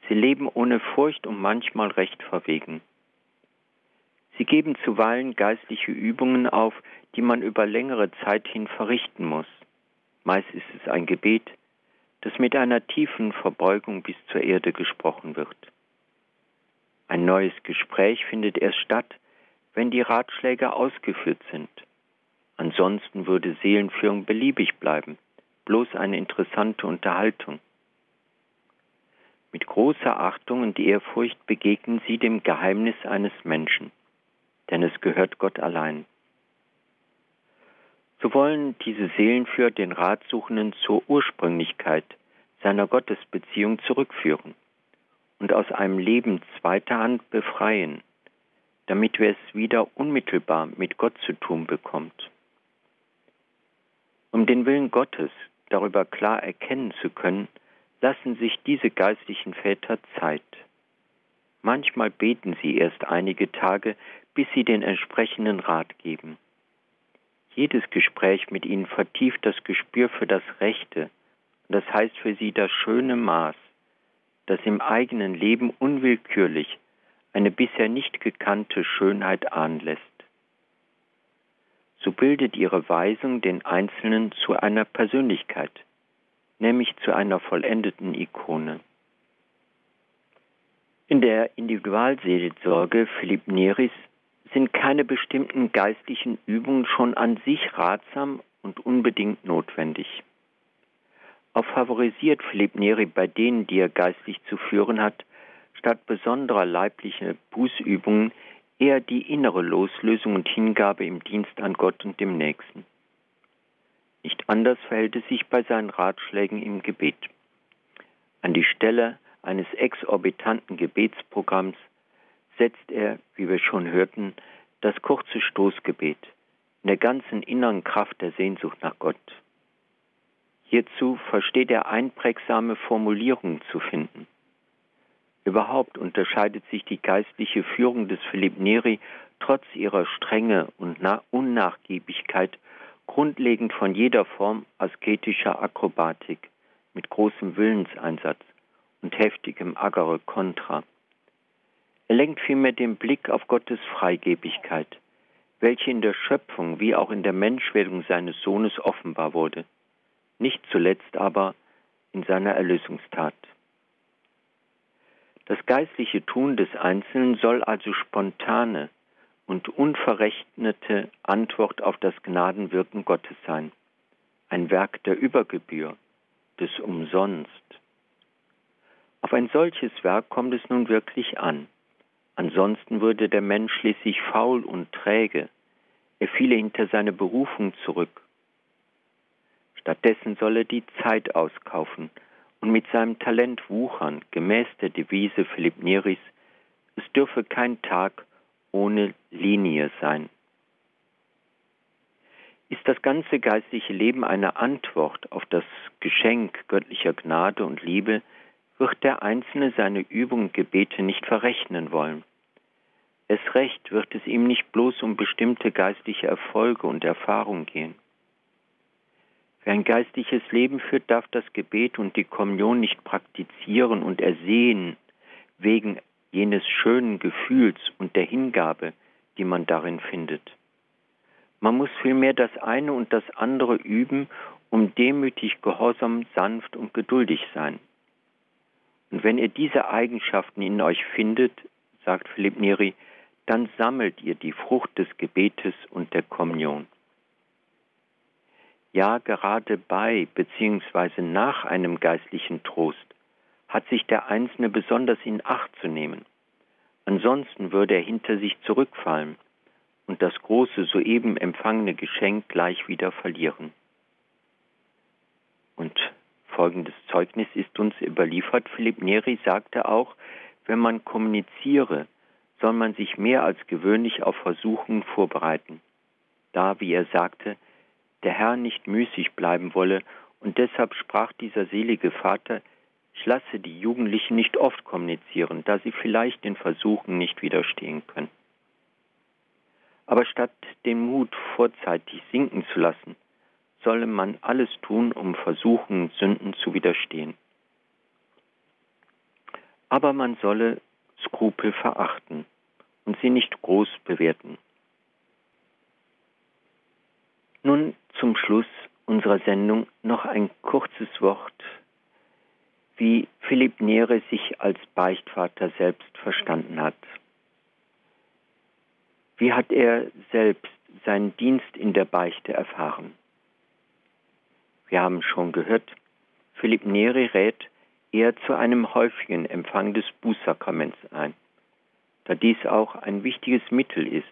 Sie leben ohne Furcht und manchmal recht verwegen. Sie geben zuweilen geistliche Übungen auf, die man über längere Zeit hin verrichten muss. Meist ist es ein Gebet, das mit einer tiefen Verbeugung bis zur Erde gesprochen wird. Ein neues Gespräch findet erst statt, wenn die Ratschläge ausgeführt sind. Ansonsten würde Seelenführung beliebig bleiben, bloß eine interessante Unterhaltung. Mit großer Achtung und Ehrfurcht begegnen sie dem Geheimnis eines Menschen, denn es gehört Gott allein. So wollen diese Seelenführer den Ratsuchenden zur Ursprünglichkeit seiner Gottesbeziehung zurückführen und aus einem Leben zweiter Hand befreien, damit wir es wieder unmittelbar mit Gott zu tun bekommt. Um den Willen Gottes darüber klar erkennen zu können, lassen sich diese geistlichen Väter Zeit. Manchmal beten sie erst einige Tage, bis sie den entsprechenden Rat geben. Jedes Gespräch mit ihnen vertieft das Gespür für das Rechte, das heißt für sie das schöne Maß, das im eigenen Leben unwillkürlich eine bisher nicht gekannte Schönheit anlässt. So bildet ihre Weisung den Einzelnen zu einer Persönlichkeit, nämlich zu einer vollendeten Ikone. In der Individualseelsorge Philipp Neris sind keine bestimmten geistlichen Übungen schon an sich ratsam und unbedingt notwendig. Auch favorisiert Philipp Neri bei denen, die er geistlich zu führen hat, statt besonderer leiblicher Bußübungen eher die innere Loslösung und Hingabe im Dienst an Gott und dem Nächsten. Nicht anders verhält es sich bei seinen Ratschlägen im Gebet. An die Stelle eines exorbitanten Gebetsprogramms setzt er, wie wir schon hörten, das kurze Stoßgebet in der ganzen inneren Kraft der Sehnsucht nach Gott. Hierzu versteht er einprägsame Formulierungen zu finden. Überhaupt unterscheidet sich die geistliche Führung des Philipp Neri trotz ihrer Strenge und Unnachgiebigkeit grundlegend von jeder Form asketischer Akrobatik, mit großem Willenseinsatz und heftigem Agere Kontra. Er lenkt vielmehr den Blick auf Gottes Freigebigkeit, welche in der Schöpfung wie auch in der Menschwerdung seines Sohnes offenbar wurde, nicht zuletzt aber in seiner Erlösungstat. Das geistliche Tun des Einzelnen soll also spontane und unverrechnete Antwort auf das Gnadenwirken Gottes sein, ein Werk der Übergebühr, des Umsonst. Auf ein solches Werk kommt es nun wirklich an. Ansonsten würde der Mensch schließlich faul und träge, er fiele hinter seine Berufung zurück. Stattdessen soll er die Zeit auskaufen und mit seinem Talent wuchern, gemäß der Devise Philipp Neris, es dürfe kein Tag ohne Linie sein. Ist das ganze geistliche Leben eine Antwort auf das Geschenk göttlicher Gnade und Liebe, wird der Einzelne seine Übung und Gebete nicht verrechnen wollen. Es recht wird es ihm nicht bloß um bestimmte geistliche Erfolge und Erfahrungen gehen. Wer ein geistliches Leben führt, darf das Gebet und die Kommunion nicht praktizieren und ersehen wegen jenes schönen Gefühls und der Hingabe, die man darin findet. Man muss vielmehr das eine und das andere üben, um demütig, gehorsam, sanft und geduldig sein. Und wenn ihr diese Eigenschaften in euch findet, sagt Philipp Neri, dann sammelt ihr die Frucht des Gebetes und der Kommunion. Ja, gerade bei bzw. nach einem geistlichen Trost hat sich der Einzelne besonders in Acht zu nehmen. Ansonsten würde er hinter sich zurückfallen und das große soeben empfangene Geschenk gleich wieder verlieren. Und folgendes Zeugnis ist uns überliefert. Philipp Neri sagte auch, wenn man kommuniziere, soll man sich mehr als gewöhnlich auf Versuchungen vorbereiten, da, wie er sagte, der Herr nicht müßig bleiben wolle, und deshalb sprach dieser selige Vater, ich lasse die Jugendlichen nicht oft kommunizieren, da sie vielleicht den Versuchen nicht widerstehen können. Aber statt den Mut vorzeitig sinken zu lassen, solle man alles tun, um Versuchen Sünden zu widerstehen. Aber man solle Skrupel verachten und sie nicht groß bewerten. Nun zum Schluss unserer Sendung noch ein kurzes Wort, wie Philipp Nere sich als Beichtvater selbst verstanden hat. Wie hat er selbst seinen Dienst in der Beichte erfahren? Wir haben schon gehört, Philipp Neri rät eher zu einem häufigen Empfang des Bußsakraments ein, da dies auch ein wichtiges Mittel ist,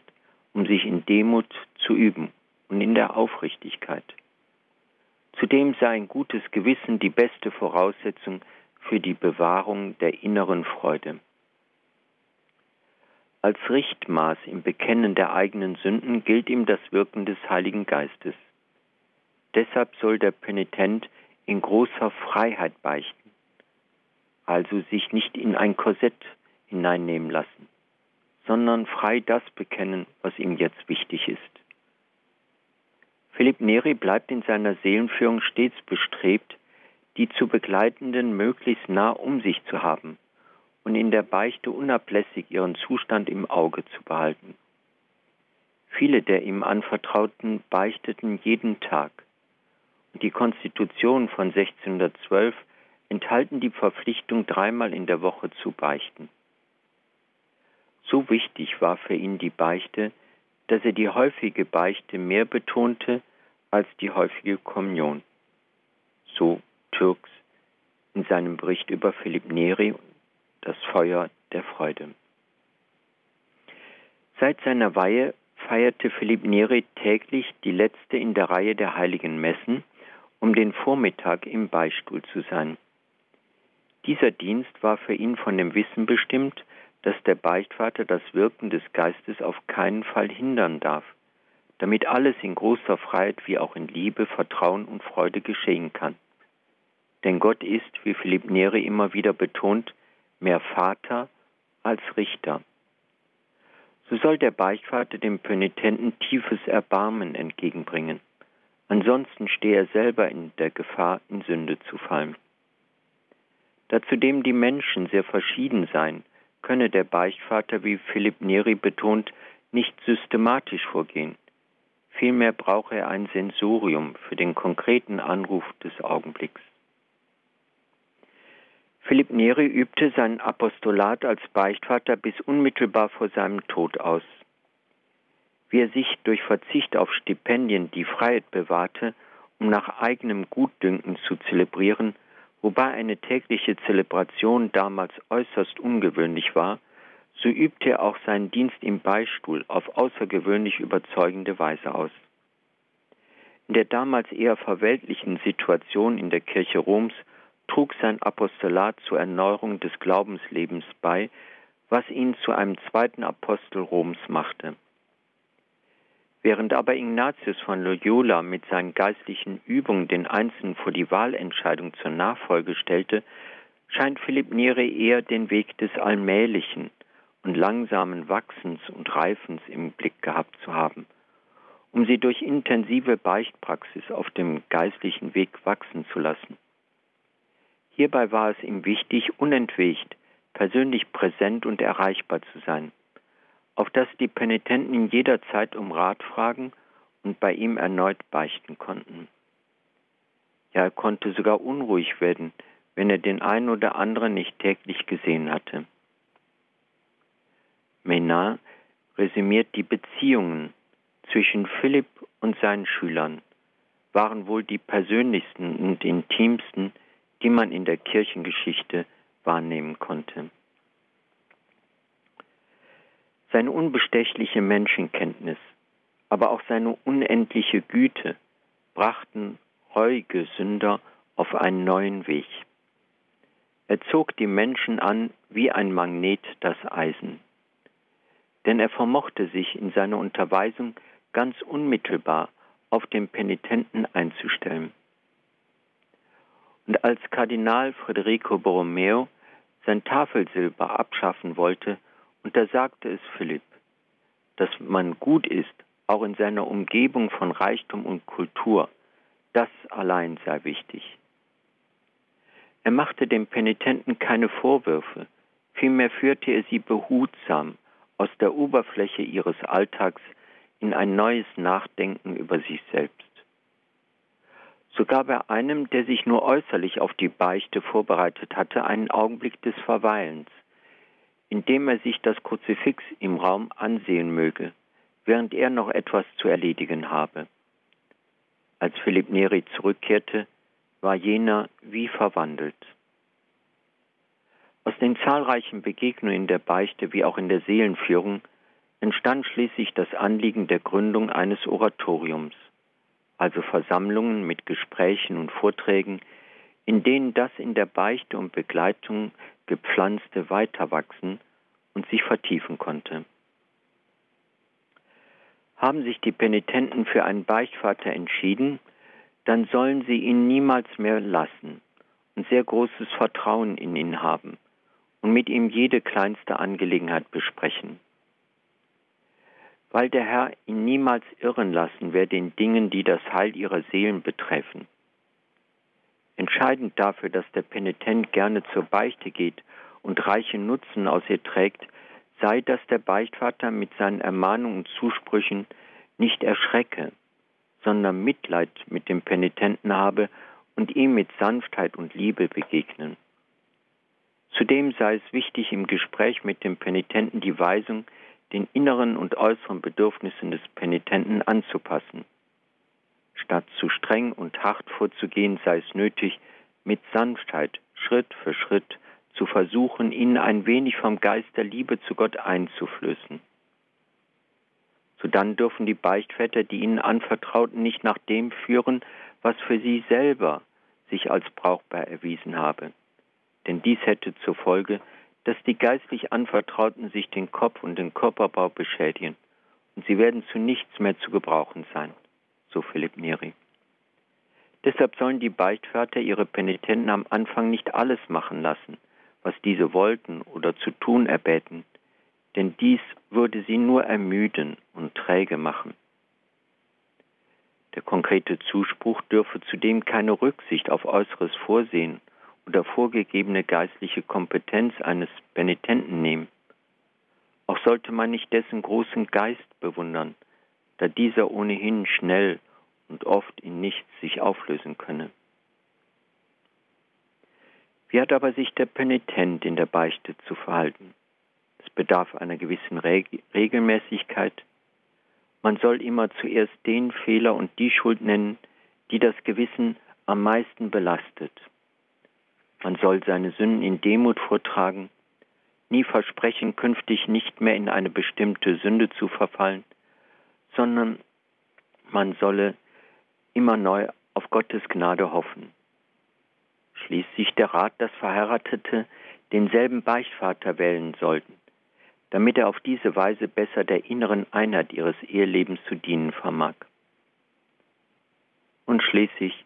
um sich in Demut zu üben und in der Aufrichtigkeit. Zudem sei ein gutes Gewissen die beste Voraussetzung für die Bewahrung der inneren Freude. Als Richtmaß im Bekennen der eigenen Sünden gilt ihm das Wirken des Heiligen Geistes. Deshalb soll der Penitent in großer Freiheit beichten, also sich nicht in ein Korsett hineinnehmen lassen, sondern frei das bekennen, was ihm jetzt wichtig ist. Philipp Neri bleibt in seiner Seelenführung stets bestrebt, die zu Begleitenden möglichst nah um sich zu haben und in der Beichte unablässig ihren Zustand im Auge zu behalten. Viele der ihm anvertrauten beichteten jeden Tag. Die Konstitution von 1612 enthalten die Verpflichtung, dreimal in der Woche zu beichten. So wichtig war für ihn die Beichte, dass er die häufige Beichte mehr betonte als die häufige Kommunion. So Türks in seinem Bericht über Philipp Neri das Feuer der Freude. Seit seiner Weihe feierte Philipp Neri täglich die letzte in der Reihe der heiligen Messen, um den Vormittag im Beistuhl zu sein. Dieser Dienst war für ihn von dem Wissen bestimmt, dass der Beichtvater das Wirken des Geistes auf keinen Fall hindern darf, damit alles in großer Freiheit wie auch in Liebe, Vertrauen und Freude geschehen kann. Denn Gott ist, wie Philipp Neri immer wieder betont, mehr Vater als Richter. So soll der Beichtvater dem Penitenten tiefes Erbarmen entgegenbringen. Ansonsten stehe er selber in der Gefahr, in Sünde zu fallen. Da zudem die Menschen sehr verschieden seien, könne der Beichtvater, wie Philipp Neri betont, nicht systematisch vorgehen. Vielmehr brauche er ein Sensorium für den konkreten Anruf des Augenblicks. Philipp Neri übte sein Apostolat als Beichtvater bis unmittelbar vor seinem Tod aus. Wie er sich durch Verzicht auf Stipendien die Freiheit bewahrte, um nach eigenem Gutdünken zu zelebrieren, wobei eine tägliche Zelebration damals äußerst ungewöhnlich war, so übte er auch seinen Dienst im Beistuhl auf außergewöhnlich überzeugende Weise aus. In der damals eher verweltlichen Situation in der Kirche Roms trug sein Apostolat zur Erneuerung des Glaubenslebens bei, was ihn zu einem zweiten Apostel Roms machte. Während aber Ignatius von Loyola mit seinen geistlichen Übungen den Einzelnen vor die Wahlentscheidung zur Nachfolge stellte, scheint Philipp Neri eher den Weg des allmählichen und langsamen Wachsens und Reifens im Blick gehabt zu haben, um sie durch intensive Beichtpraxis auf dem geistlichen Weg wachsen zu lassen. Hierbei war es ihm wichtig, unentwegt, persönlich präsent und erreichbar zu sein – auf das die Penitenten in jeder Zeit um Rat fragen und bei ihm erneut beichten konnten. Ja, er konnte sogar unruhig werden, wenn er den einen oder anderen nicht täglich gesehen hatte. Menard resümiert die Beziehungen zwischen Philipp und seinen Schülern waren wohl die persönlichsten und intimsten, die man in der Kirchengeschichte wahrnehmen konnte. Seine unbestechliche Menschenkenntnis, aber auch seine unendliche Güte brachten reuige Sünder auf einen neuen Weg. Er zog die Menschen an wie ein Magnet das Eisen. Denn er vermochte sich in seiner Unterweisung ganz unmittelbar auf den Penitenten einzustellen. Und als Kardinal Federico Borromeo sein Tafelsilber abschaffen wollte, und da sagte es Philipp, dass man gut ist, auch in seiner Umgebung von Reichtum und Kultur. Das allein sei wichtig. Er machte dem Penitenten keine Vorwürfe, vielmehr führte er sie behutsam aus der Oberfläche ihres Alltags in ein neues Nachdenken über sich selbst. So gab er einem, der sich nur äußerlich auf die Beichte vorbereitet hatte, einen Augenblick des Verweilens indem er sich das Kruzifix im Raum ansehen möge, während er noch etwas zu erledigen habe. Als Philipp Neri zurückkehrte, war jener wie verwandelt. Aus den zahlreichen Begegnungen in der Beichte wie auch in der Seelenführung entstand schließlich das Anliegen der Gründung eines Oratoriums, also Versammlungen mit Gesprächen und Vorträgen, in denen das in der Beichte und Begleitung gepflanzte weiterwachsen und sich vertiefen konnte. Haben sich die Penitenten für einen Beichtvater entschieden, dann sollen sie ihn niemals mehr lassen und sehr großes Vertrauen in ihn haben und mit ihm jede kleinste Angelegenheit besprechen. Weil der Herr ihn niemals irren lassen werde in Dingen, die das Heil ihrer Seelen betreffen. Entscheidend dafür, dass der Penitent gerne zur Beichte geht und reichen Nutzen aus ihr trägt, sei, dass der Beichtvater mit seinen Ermahnungen und Zusprüchen nicht erschrecke, sondern Mitleid mit dem Penitenten habe und ihm mit Sanftheit und Liebe begegnen. Zudem sei es wichtig, im Gespräch mit dem Penitenten die Weisung den inneren und äußeren Bedürfnissen des Penitenten anzupassen. Statt zu streng und hart vorzugehen, sei es nötig, mit Sanftheit Schritt für Schritt zu versuchen, ihnen ein wenig vom Geist der Liebe zu Gott einzuflößen. Sodann dürfen die Beichtväter, die ihnen anvertrauten, nicht nach dem führen, was für sie selber sich als brauchbar erwiesen habe. Denn dies hätte zur Folge, dass die geistlich Anvertrauten sich den Kopf und den Körperbau beschädigen, und sie werden zu nichts mehr zu gebrauchen sein, so Philipp Neri. Deshalb sollen die Beichtväter ihre Penitenten am Anfang nicht alles machen lassen, was diese wollten oder zu tun erbäten, denn dies würde sie nur ermüden und träge machen. Der konkrete Zuspruch dürfe zudem keine Rücksicht auf äußeres Vorsehen oder vorgegebene geistliche Kompetenz eines Penitenten nehmen. Auch sollte man nicht dessen großen Geist bewundern, da dieser ohnehin schnell und oft in nichts sich auflösen könne. Wie hat aber sich der Penitent in der Beichte zu verhalten? Es bedarf einer gewissen Reg Regelmäßigkeit. Man soll immer zuerst den Fehler und die Schuld nennen, die das Gewissen am meisten belastet. Man soll seine Sünden in Demut vortragen, nie versprechen, künftig nicht mehr in eine bestimmte Sünde zu verfallen, sondern man solle immer neu auf Gottes Gnade hoffen. Schließt sich der Rat, dass Verheiratete denselben Beichtvater wählen sollten, damit er auf diese Weise besser der inneren Einheit ihres Ehelebens zu dienen vermag. Und schließlich,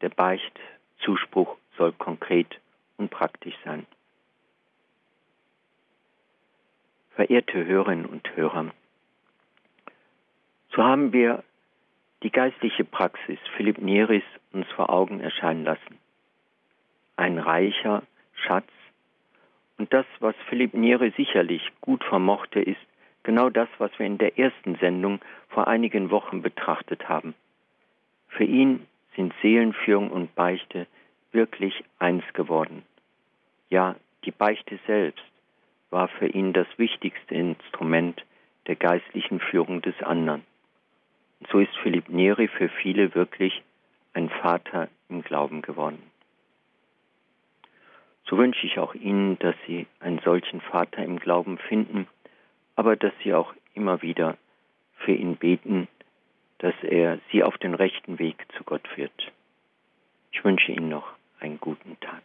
der Beichtzuspruch soll konkret und praktisch sein. Verehrte Hörerinnen und Hörer, so haben wir die geistliche Praxis Philipp Nieris uns vor Augen erscheinen lassen. Ein reicher Schatz und das, was Philipp Nieri sicherlich gut vermochte, ist genau das, was wir in der ersten Sendung vor einigen Wochen betrachtet haben. Für ihn sind Seelenführung und Beichte wirklich eins geworden. Ja, die Beichte selbst war für ihn das wichtigste Instrument der geistlichen Führung des anderen. So ist Philipp Neri für viele wirklich ein Vater im Glauben geworden. So wünsche ich auch Ihnen, dass Sie einen solchen Vater im Glauben finden, aber dass Sie auch immer wieder für ihn beten, dass er Sie auf den rechten Weg zu Gott führt. Ich wünsche Ihnen noch einen guten Tag.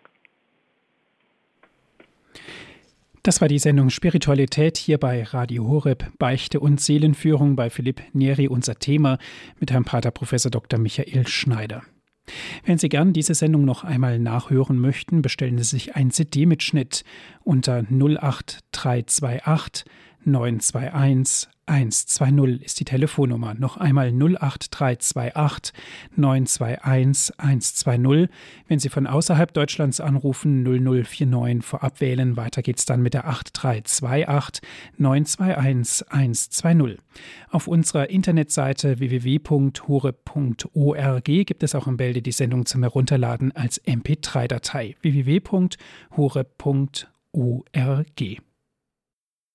Das war die Sendung Spiritualität hier bei Radio Horeb, Beichte und Seelenführung bei Philipp Neri, unser Thema mit Herrn Pater Professor Dr. Michael Schneider. Wenn Sie gern diese Sendung noch einmal nachhören möchten, bestellen Sie sich ein CD-Mitschnitt unter 08328 921 120 ist die Telefonnummer. Noch einmal 08328 921 120. Wenn Sie von außerhalb Deutschlands anrufen, 0049 vorab wählen. Weiter geht's dann mit der 8328 921 120. Auf unserer Internetseite www.hure.org gibt es auch im Bälde die Sendung zum Herunterladen als MP3-Datei www.hure.org.